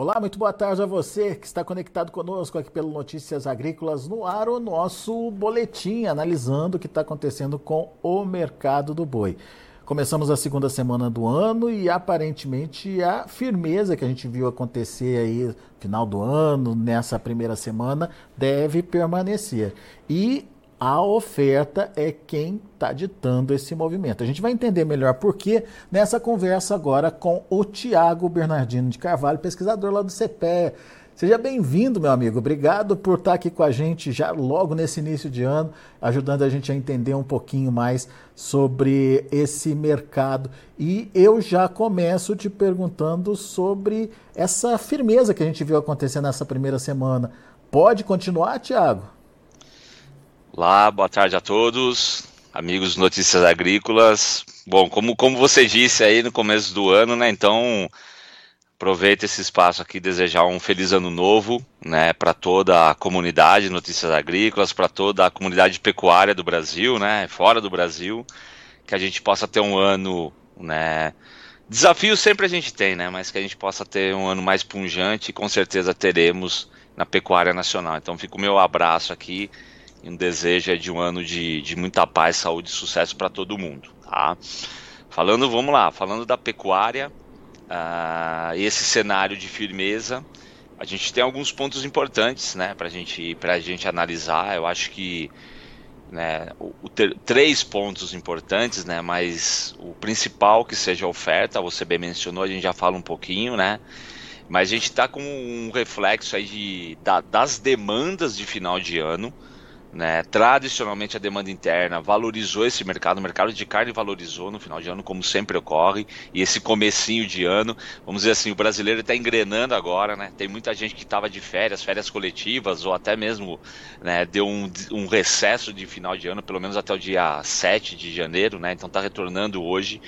Olá, muito boa tarde a você que está conectado conosco aqui pelo Notícias Agrícolas no ar, o nosso boletim analisando o que está acontecendo com o mercado do boi. Começamos a segunda semana do ano e aparentemente a firmeza que a gente viu acontecer aí final do ano, nessa primeira semana, deve permanecer. E a oferta é quem está ditando esse movimento. A gente vai entender melhor por quê nessa conversa agora com o Tiago Bernardino de Carvalho, pesquisador lá do CPE. Seja bem-vindo, meu amigo. Obrigado por estar aqui com a gente já logo nesse início de ano, ajudando a gente a entender um pouquinho mais sobre esse mercado. E eu já começo te perguntando sobre essa firmeza que a gente viu acontecer nessa primeira semana. Pode continuar, Tiago? Olá, boa tarde a todos, amigos Notícias Agrícolas. Bom, como, como você disse aí no começo do ano, né? Então, aproveito esse espaço aqui desejar um feliz ano novo, né, para toda a comunidade Notícias Agrícolas, para toda a comunidade pecuária do Brasil, né, fora do Brasil, que a gente possa ter um ano, né, desafios sempre a gente tem, né, mas que a gente possa ter um ano mais punjante e com certeza teremos na pecuária nacional. Então, fica o meu abraço aqui e um desejo de um ano de, de muita paz, saúde e sucesso para todo mundo. Tá? Falando, vamos lá, falando da pecuária, uh, esse cenário de firmeza, a gente tem alguns pontos importantes né, para gente, a gente analisar. Eu acho que né, o, o ter, três pontos importantes, né, mas o principal que seja a oferta, você bem mencionou, a gente já fala um pouquinho, né? Mas a gente está com um reflexo aí de, da, das demandas de final de ano. Né? Tradicionalmente a demanda interna valorizou esse mercado, o mercado de carne valorizou no final de ano, como sempre ocorre, e esse comecinho de ano, vamos dizer assim, o brasileiro está engrenando agora, né? Tem muita gente que estava de férias, férias coletivas, ou até mesmo né, deu um, um recesso de final de ano, pelo menos até o dia 7 de janeiro, né? Então está retornando hoje.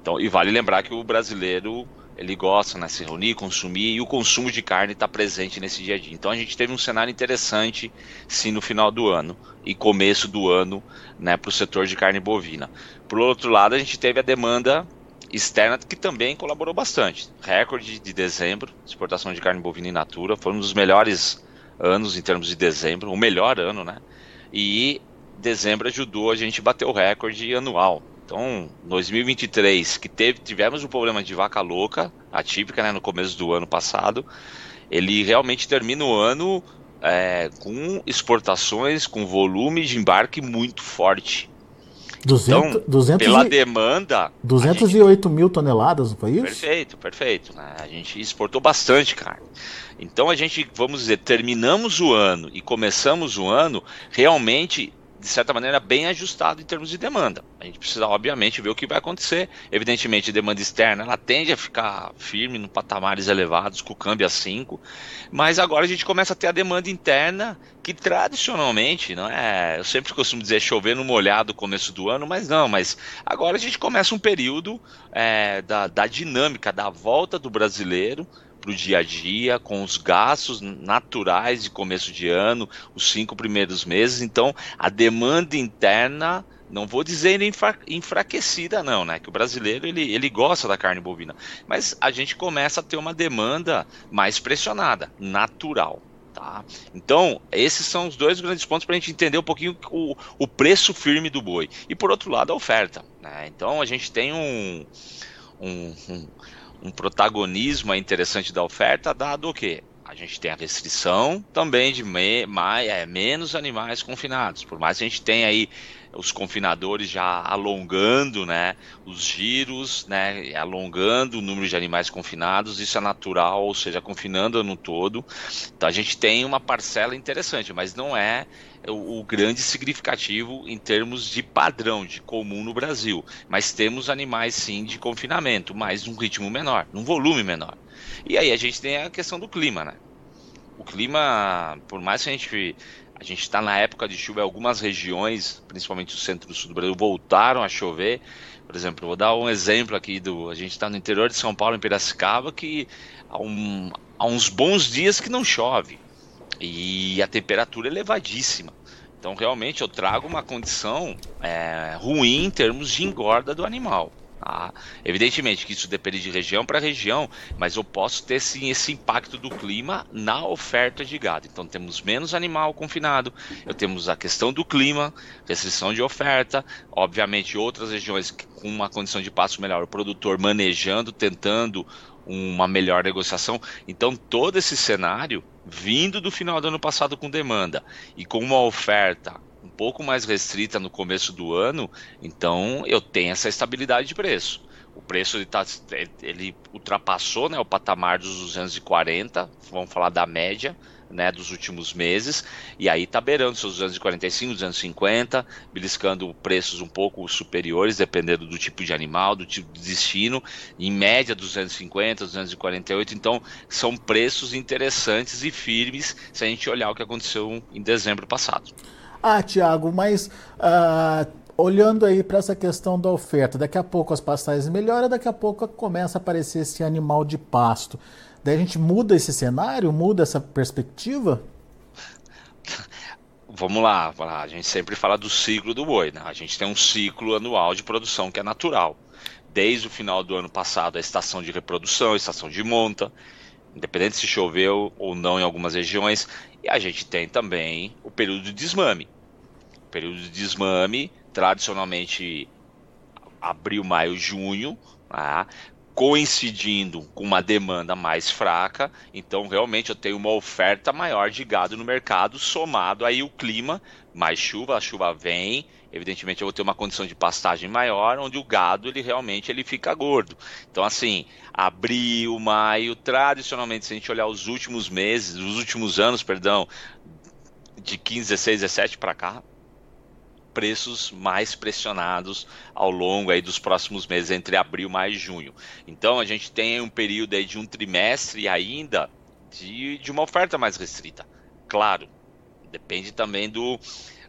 Então, e vale lembrar que o brasileiro ele gosta, né, se reunir, consumir, e o consumo de carne está presente nesse dia a dia. Então a gente teve um cenário interessante, sim, no final do ano e começo do ano, né, para o setor de carne bovina. Por outro lado, a gente teve a demanda externa que também colaborou bastante. Recorde de dezembro, exportação de carne bovina in natura, foi um dos melhores anos em termos de dezembro, o melhor ano, né? E dezembro ajudou a gente a bater o recorde anual. Então, 2023, que teve, tivemos um problema de vaca louca, atípica, né, no começo do ano passado, ele realmente termina o ano é, com exportações, com volume de embarque muito forte. 200, então, 200 pela e, demanda. 208 gente, mil toneladas, não foi isso? Perfeito, perfeito. Né? A gente exportou bastante carne. Então a gente, vamos dizer, terminamos o ano e começamos o ano realmente de certa maneira, bem ajustado em termos de demanda. A gente precisa, obviamente, ver o que vai acontecer. Evidentemente, a demanda externa ela tende a ficar firme em patamares elevados, com o câmbio a 5, mas agora a gente começa a ter a demanda interna, que tradicionalmente, não é? Eu sempre costumo dizer chover no molhado no começo do ano, mas não, mas agora a gente começa um período é, da, da dinâmica, da volta do brasileiro para o dia a dia, com os gastos naturais de começo de ano, os cinco primeiros meses. Então, a demanda interna, não vou dizer enfraquecida, não, né? Que o brasileiro ele, ele gosta da carne bovina, mas a gente começa a ter uma demanda mais pressionada, natural. Tá? Então, esses são os dois grandes pontos para a gente entender um pouquinho o, o preço firme do boi. E por outro lado, a oferta. Né? Então, a gente tem um, um, um um protagonismo interessante da oferta, dado o quê? A gente tem a restrição também de me, mais, é, menos animais confinados. Por mais que a gente tenha aí os confinadores já alongando né, os giros, né, alongando o número de animais confinados, isso é natural, ou seja, confinando no todo. Então a gente tem uma parcela interessante, mas não é o, o, grande significativo em termos de padrão, de comum no Brasil. Mas temos animais sim de confinamento, mas num ritmo menor, num volume menor. E aí a gente tem a questão do clima, né? O clima, por mais que a gente a gente está na época de chuva, algumas regiões, principalmente o centro e sul do Brasil, voltaram a chover. Por exemplo, vou dar um exemplo aqui do. A gente está no interior de São Paulo, em Piracicaba, que há, um, há uns bons dias que não chove e a temperatura é elevadíssima. Então, realmente, eu trago uma condição é, ruim em termos de engorda do animal. Ah, evidentemente que isso depende de região para região, mas eu posso ter sim esse impacto do clima na oferta de gado. Então temos menos animal confinado, eu temos a questão do clima, restrição de oferta, obviamente outras regiões com uma condição de pasto melhor, o produtor manejando, tentando uma melhor negociação. Então todo esse cenário vindo do final do ano passado com demanda e com uma oferta um pouco mais restrita no começo do ano, então eu tenho essa estabilidade de preço. O preço ele, tá, ele ultrapassou né, o patamar dos 240, vamos falar da média né, dos últimos meses, e aí está beirando seus 245, 250, beliscando preços um pouco superiores, dependendo do tipo de animal, do tipo de destino, em média 250, 248, então são preços interessantes e firmes se a gente olhar o que aconteceu em dezembro passado. Ah, Tiago, mas uh, olhando aí para essa questão da oferta, daqui a pouco as pastagens melhoram, daqui a pouco começa a aparecer esse animal de pasto. Daí a gente muda esse cenário, muda essa perspectiva? Vamos lá, a gente sempre fala do ciclo do boi, né? A gente tem um ciclo anual de produção que é natural. Desde o final do ano passado, a estação de reprodução, a estação de monta, independente se choveu ou não em algumas regiões, e a gente tem também o período de desmame. O período de desmame, tradicionalmente abril, maio, junho, né? Coincidindo com uma demanda mais fraca, então realmente eu tenho uma oferta maior de gado no mercado, somado aí o clima, mais chuva, a chuva vem, evidentemente eu vou ter uma condição de pastagem maior, onde o gado ele realmente ele fica gordo. Então assim, abril, maio, tradicionalmente se a gente olhar os últimos meses, os últimos anos, perdão, de 15, 16, 17 para cá, preços mais pressionados ao longo aí dos próximos meses, entre abril, maio e junho. Então a gente tem um período aí de um trimestre ainda de, de uma oferta mais restrita. Claro, depende também do,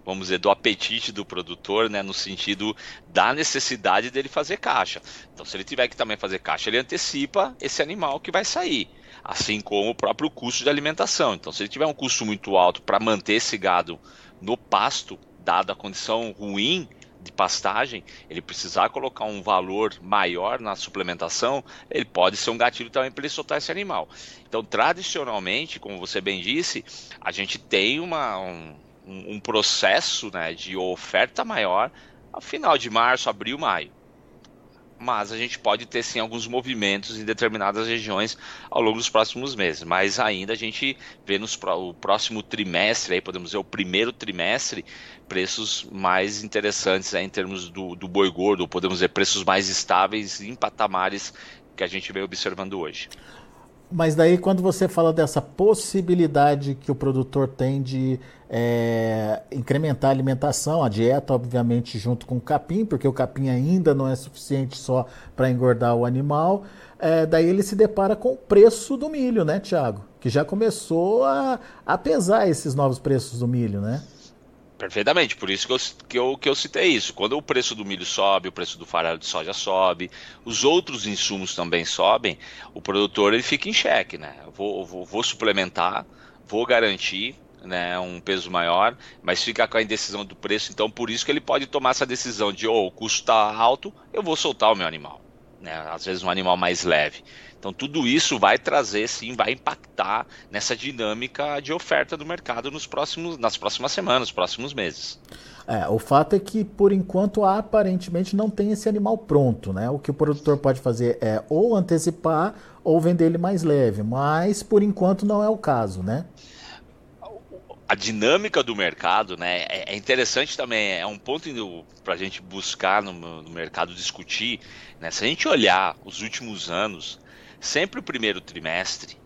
vamos dizer, do apetite do produtor, né, no sentido da necessidade dele fazer caixa. Então, se ele tiver que também fazer caixa, ele antecipa esse animal que vai sair, assim como o próprio custo de alimentação. Então, se ele tiver um custo muito alto para manter esse gado no pasto, dada a condição ruim de pastagem, ele precisar colocar um valor maior na suplementação, ele pode ser um gatilho também para ele soltar esse animal. Então, tradicionalmente, como você bem disse, a gente tem uma, um, um, processo né, de oferta maior ao final de março, abril, maio. Mas a gente pode ter sim alguns movimentos em determinadas regiões ao longo dos próximos meses. Mas ainda a gente vê no próximo trimestre, aí podemos dizer o primeiro trimestre, preços mais interessantes aí, em termos do, do boi gordo, podemos dizer preços mais estáveis em patamares que a gente vem observando hoje. Mas daí quando você fala dessa possibilidade que o produtor tem de é, incrementar a alimentação, a dieta, obviamente, junto com o capim, porque o capim ainda não é suficiente só para engordar o animal, é, daí ele se depara com o preço do milho, né, Tiago? Que já começou a, a pesar esses novos preços do milho, né? Perfeitamente, por isso que eu, que, eu, que eu citei isso. Quando o preço do milho sobe, o preço do farelo de soja sobe, os outros insumos também sobem, o produtor ele fica em xeque, né? Vou, vou, vou suplementar, vou garantir né, um peso maior, mas fica com a indecisão do preço, então por isso que ele pode tomar essa decisão de, oh, o custo está alto, eu vou soltar o meu animal. Né? Às vezes um animal mais leve. Então tudo isso vai trazer, sim, vai impactar nessa dinâmica de oferta do mercado nos próximos, nas próximas semanas, nos próximos meses. É, o fato é que, por enquanto, aparentemente não tem esse animal pronto, né? O que o produtor pode fazer é ou antecipar ou vender ele mais leve, mas por enquanto não é o caso, né? a dinâmica do mercado, né, é, é interessante também, é um ponto para a gente buscar no, no, mercado discutir, né, se a gente olhar os últimos anos, sempre o primeiro trimestre,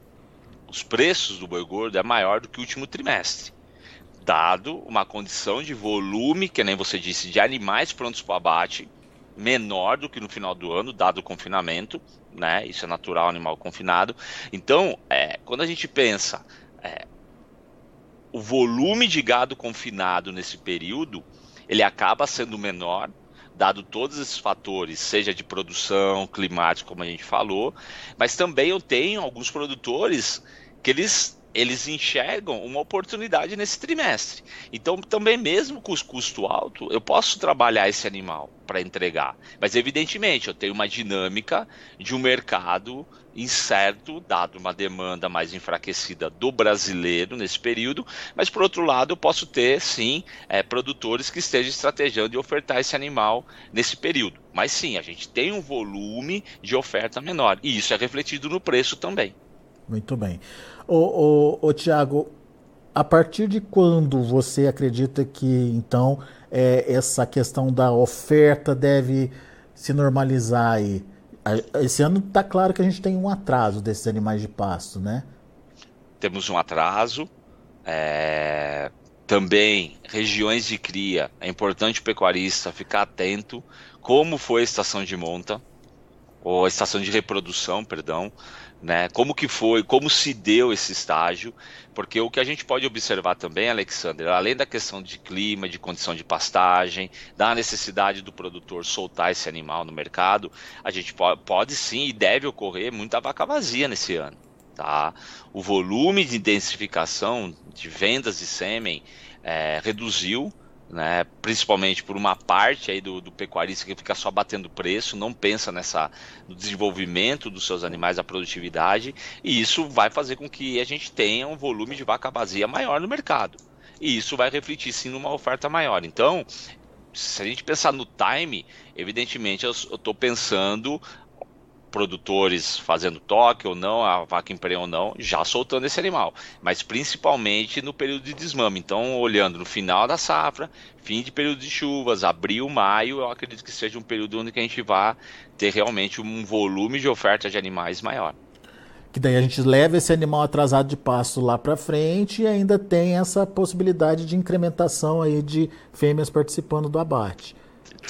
os preços do boi gordo é maior do que o último trimestre, dado uma condição de volume, que nem você disse, de animais prontos para abate, menor do que no final do ano, dado o confinamento, né? Isso é natural, animal confinado. Então, é, quando a gente pensa é, o volume de gado confinado nesse período, ele acaba sendo menor dado todos esses fatores, seja de produção, climático, como a gente falou, mas também eu tenho alguns produtores que eles eles enxergam uma oportunidade nesse trimestre. Então, também mesmo com os custo alto, eu posso trabalhar esse animal para entregar. Mas evidentemente, eu tenho uma dinâmica de um mercado incerto, dado uma demanda mais enfraquecida do brasileiro nesse período, mas por outro lado, eu posso ter sim é, produtores que estejam estrategando de ofertar esse animal nesse período. Mas sim, a gente tem um volume de oferta menor e isso é refletido no preço também. Muito bem. Ô, ô, ô Tiago, a partir de quando você acredita que então é, essa questão da oferta deve se normalizar aí? Esse ano está claro que a gente tem um atraso desses animais de pasto, né? Temos um atraso. É... Também regiões de cria. É importante o pecuarista ficar atento como foi a estação de monta ou a estação de reprodução, perdão, né? Como que foi, como se deu esse estágio, porque o que a gente pode observar também, Alexander, além da questão de clima, de condição de pastagem, da necessidade do produtor soltar esse animal no mercado, a gente pode, pode sim e deve ocorrer muita vaca vazia nesse ano. Tá? O volume de intensificação de vendas de sêmen é, reduziu, né, principalmente por uma parte aí do, do, pecuarista que fica só batendo preço, não pensa nessa no desenvolvimento dos seus animais, a produtividade, e isso vai fazer com que a gente tenha um volume de vaca vazia maior no mercado. E isso vai refletir sim numa oferta maior. Então, se a gente pensar no time, evidentemente eu estou pensando produtores fazendo toque ou não, a vaca emprenha ou não, já soltando esse animal, mas principalmente no período de desmame. Então, olhando no final da safra, fim de período de chuvas, abril, maio, eu acredito que seja um período onde a gente vai ter realmente um volume de oferta de animais maior. Que daí a gente leva esse animal atrasado de pasto lá para frente e ainda tem essa possibilidade de incrementação aí de fêmeas participando do abate.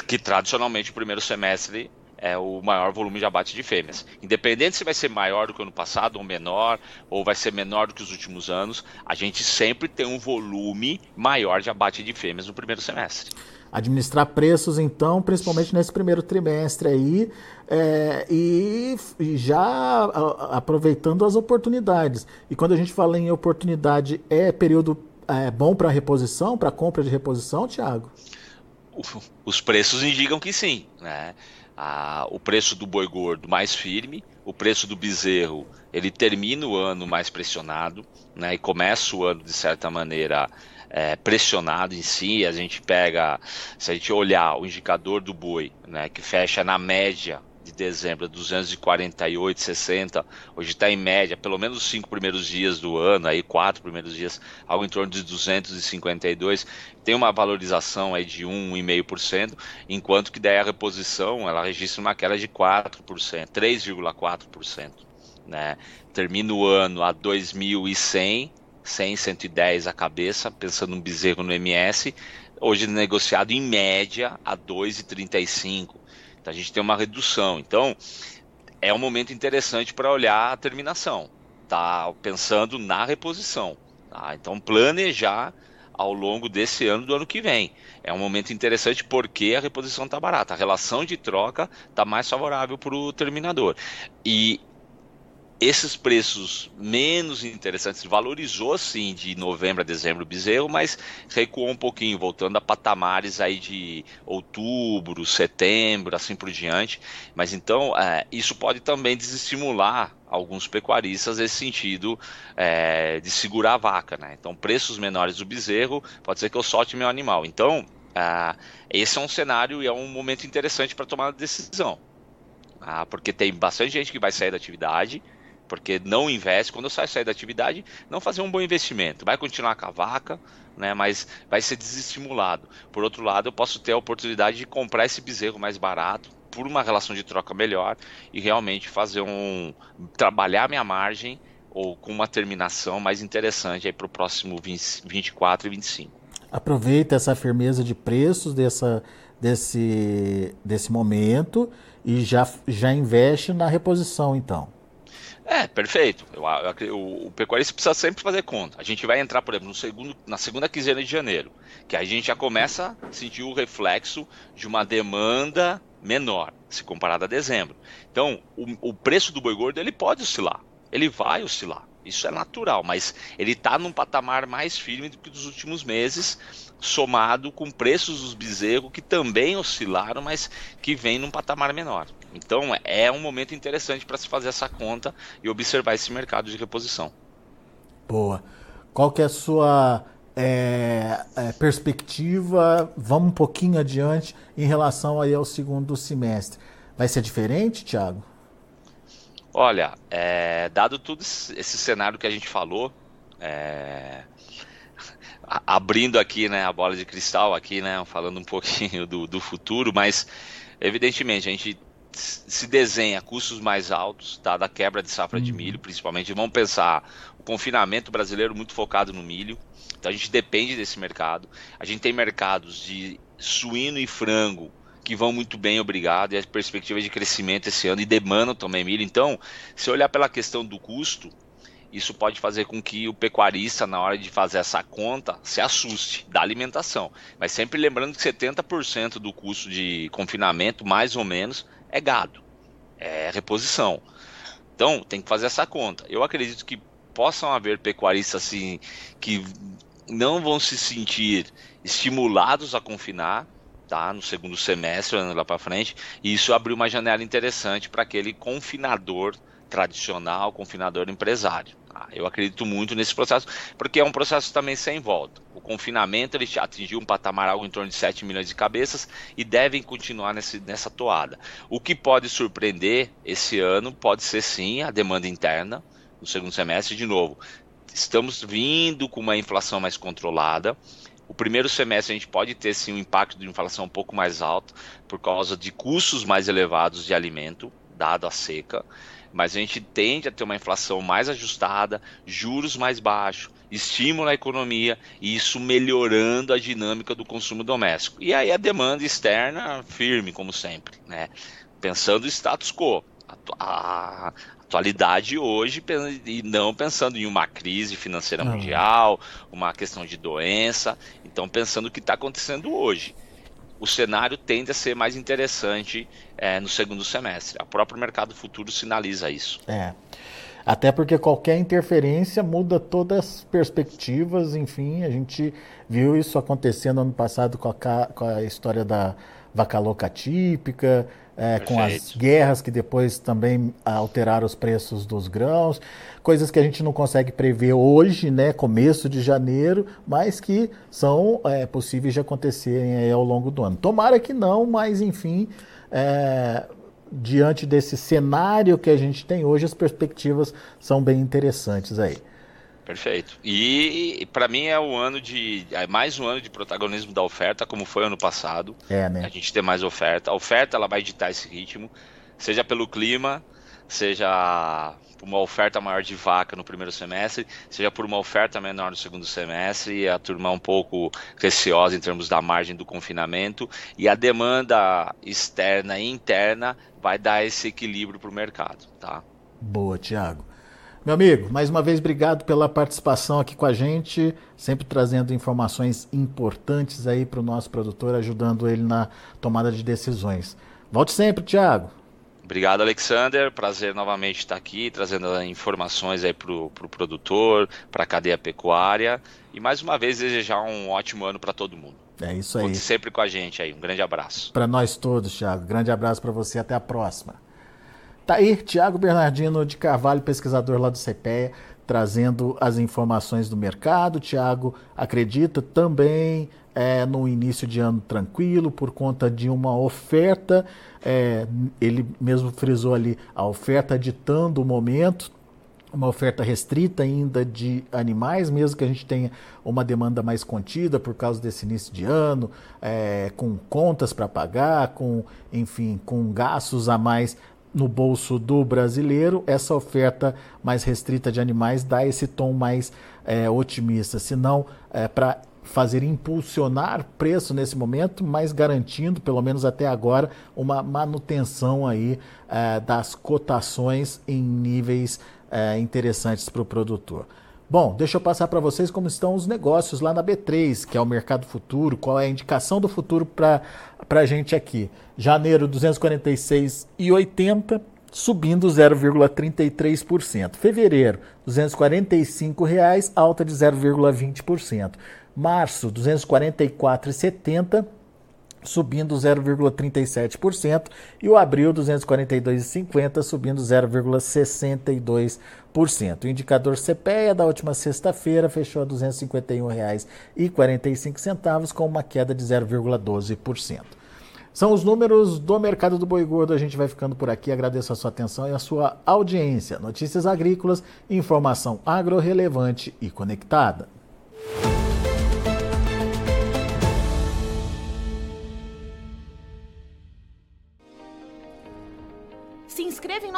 Que tradicionalmente o primeiro semestre é o maior volume de abate de fêmeas. Independente se vai ser maior do que o ano passado ou menor, ou vai ser menor do que os últimos anos, a gente sempre tem um volume maior de abate de fêmeas no primeiro semestre. Administrar preços, então, principalmente nesse primeiro trimestre aí, é, e, e, já aproveitando as oportunidades. E quando a gente fala em oportunidade, é período é, bom para reposição, para compra de reposição, Tiago? Os preços indicam que sim, né? O preço do boi gordo mais firme, o preço do bezerro ele termina o ano mais pressionado, né, e começa o ano de certa maneira é, pressionado em si. A gente pega, se a gente olhar o indicador do boi, né, que fecha na média de dezembro, 248,60. Hoje está em média, pelo menos os cinco primeiros dias do ano, aí quatro primeiros dias, algo em torno de 252. Tem uma valorização aí de 1,5%, enquanto que daí a reposição ela registra uma queda de 4%, 3,4%. Né? Termina o ano a 2.100, 100, 110 a cabeça, pensando um bezerro no MS, hoje negociado em média a 2,35. A gente tem uma redução. Então é um momento interessante para olhar a terminação, tá? Pensando na reposição. Tá? Então planejar ao longo desse ano do ano que vem. É um momento interessante porque a reposição está barata, a relação de troca está mais favorável para o terminador. E esses preços menos interessantes valorizou sim de novembro a dezembro o bezerro, mas recuou um pouquinho, voltando a patamares aí de outubro, setembro, assim por diante. Mas então é, isso pode também desestimular alguns pecuaristas nesse sentido é, de segurar a vaca, né? Então preços menores do bezerro pode ser que eu solte meu animal. Então é, esse é um cenário e é um momento interessante para tomar a decisão. Ah, porque tem bastante gente que vai sair da atividade, porque não investe, quando sai sair da atividade, não fazer um bom investimento. Vai continuar com a vaca, né, mas vai ser desestimulado. Por outro lado, eu posso ter a oportunidade de comprar esse bezerro mais barato, por uma relação de troca melhor e realmente fazer um trabalhar minha margem ou com uma terminação mais interessante para o próximo 20, 24 e 25. Aproveita essa firmeza de preços dessa, desse, desse momento e já, já investe na reposição, então. É, perfeito. Eu, eu, o, o pecuarista precisa sempre fazer conta. A gente vai entrar, por exemplo, no segundo, na segunda quinzena de janeiro, que a gente já começa a sentir o reflexo de uma demanda menor, se comparado a dezembro. Então, o, o preço do boi gordo ele pode oscilar, ele vai oscilar. Isso é natural, mas ele está num patamar mais firme do que dos últimos meses, somado com preços dos bezerros que também oscilaram, mas que vem num patamar menor. Então é um momento interessante para se fazer essa conta e observar esse mercado de reposição. Boa. Qual que é a sua é, é, perspectiva? Vamos um pouquinho adiante em relação aí ao segundo semestre. Vai ser diferente, Thiago? Olha, é, dado tudo esse cenário que a gente falou, é, abrindo aqui né, a bola de cristal aqui, né, falando um pouquinho do, do futuro, mas evidentemente a gente se desenha custos mais altos, dada a quebra de safra de uhum. milho, principalmente. Vamos pensar o confinamento brasileiro muito focado no milho. Então a gente depende desse mercado. A gente tem mercados de suíno e frango que vão muito bem, obrigado, e a perspectiva de crescimento esse ano e demandam também milho. Então, se olhar pela questão do custo, isso pode fazer com que o pecuarista, na hora de fazer essa conta, se assuste da alimentação. Mas sempre lembrando que 70% do custo de confinamento, mais ou menos, é gado, é reposição. Então, tem que fazer essa conta. Eu acredito que possam haver pecuaristas assim que não vão se sentir estimulados a confinar, tá? No segundo semestre, ano lá para frente, e isso abriu uma janela interessante para aquele confinador tradicional, confinador empresário. Tá? Eu acredito muito nesse processo, porque é um processo também sem volta. O confinamento ele atingiu um patamar algo em torno de 7 milhões de cabeças e devem continuar nesse, nessa toada. O que pode surpreender esse ano pode ser sim a demanda interna no segundo semestre, de novo. Estamos vindo com uma inflação mais controlada. O primeiro semestre a gente pode ter sim um impacto de inflação um pouco mais alto por causa de custos mais elevados de alimento, dado a seca mas a gente tende a ter uma inflação mais ajustada, juros mais baixos, estímulo à economia e isso melhorando a dinâmica do consumo doméstico. E aí a demanda externa firme, como sempre, né? Pensando no status quo. A, atualidade hoje e não pensando em uma crise financeira mundial, uma questão de doença, então pensando o que está acontecendo hoje o cenário tende a ser mais interessante é, no segundo semestre. O próprio mercado futuro sinaliza isso. É. Até porque qualquer interferência muda todas as perspectivas, enfim, a gente viu isso acontecendo ano passado com a, com a história da vaca louca típica, é, com as guerras que depois também alteraram os preços dos grãos, coisas que a gente não consegue prever hoje, né, começo de janeiro, mas que são é, possíveis de acontecerem ao longo do ano. Tomara que não, mas enfim, é, diante desse cenário que a gente tem hoje, as perspectivas são bem interessantes aí. Perfeito. E, para mim é o ano de. É mais um ano de protagonismo da oferta, como foi ano passado. É, né? A gente tem mais oferta. A oferta ela vai ditar esse ritmo, seja pelo clima, seja por uma oferta maior de vaca no primeiro semestre, seja por uma oferta menor no segundo semestre, e a turma um pouco receosa em termos da margem do confinamento, e a demanda externa e interna vai dar esse equilíbrio para o mercado, tá? Boa, Tiago. Meu amigo, mais uma vez obrigado pela participação aqui com a gente, sempre trazendo informações importantes aí para o nosso produtor, ajudando ele na tomada de decisões. Volte sempre, Tiago. Obrigado, Alexander. Prazer novamente estar aqui, trazendo informações aí para o pro produtor, para a cadeia pecuária. E mais uma vez desejar um ótimo ano para todo mundo. É isso aí. Conte sempre com a gente aí. Um grande abraço. Para nós todos, Thiago. Grande abraço para você. Até a próxima. Tá aí Tiago Bernardino de Carvalho, pesquisador lá do CPEA, trazendo as informações do mercado. Tiago acredita também é, no início de ano tranquilo por conta de uma oferta. É, ele mesmo frisou ali a oferta ditando o momento uma oferta restrita ainda de animais, mesmo que a gente tenha uma demanda mais contida por causa desse início de ano, é, com contas para pagar, com enfim, com gastos a mais no bolso do brasileiro, essa oferta mais restrita de animais dá esse tom mais é, otimista, senão é, para fazer impulsionar preço nesse momento, mas garantindo, pelo menos até agora, uma manutenção aí é, das cotações em níveis interessantes para o produtor. Bom, deixa eu passar para vocês como estão os negócios lá na B3, que é o mercado futuro, qual é a indicação do futuro para a gente aqui. Janeiro 246,80, subindo 0,33%. Fevereiro, R$ 245,00, alta de 0,20%. Março, R$ 244,70, subindo 0,37%, e o abril 242,50, subindo 0,62%. O indicador CPEA da última sexta-feira fechou a R$ 251,45, com uma queda de 0,12%. São os números do mercado do boi gordo. A gente vai ficando por aqui. Agradeço a sua atenção e a sua audiência. Notícias agrícolas, informação agro-relevante e conectada.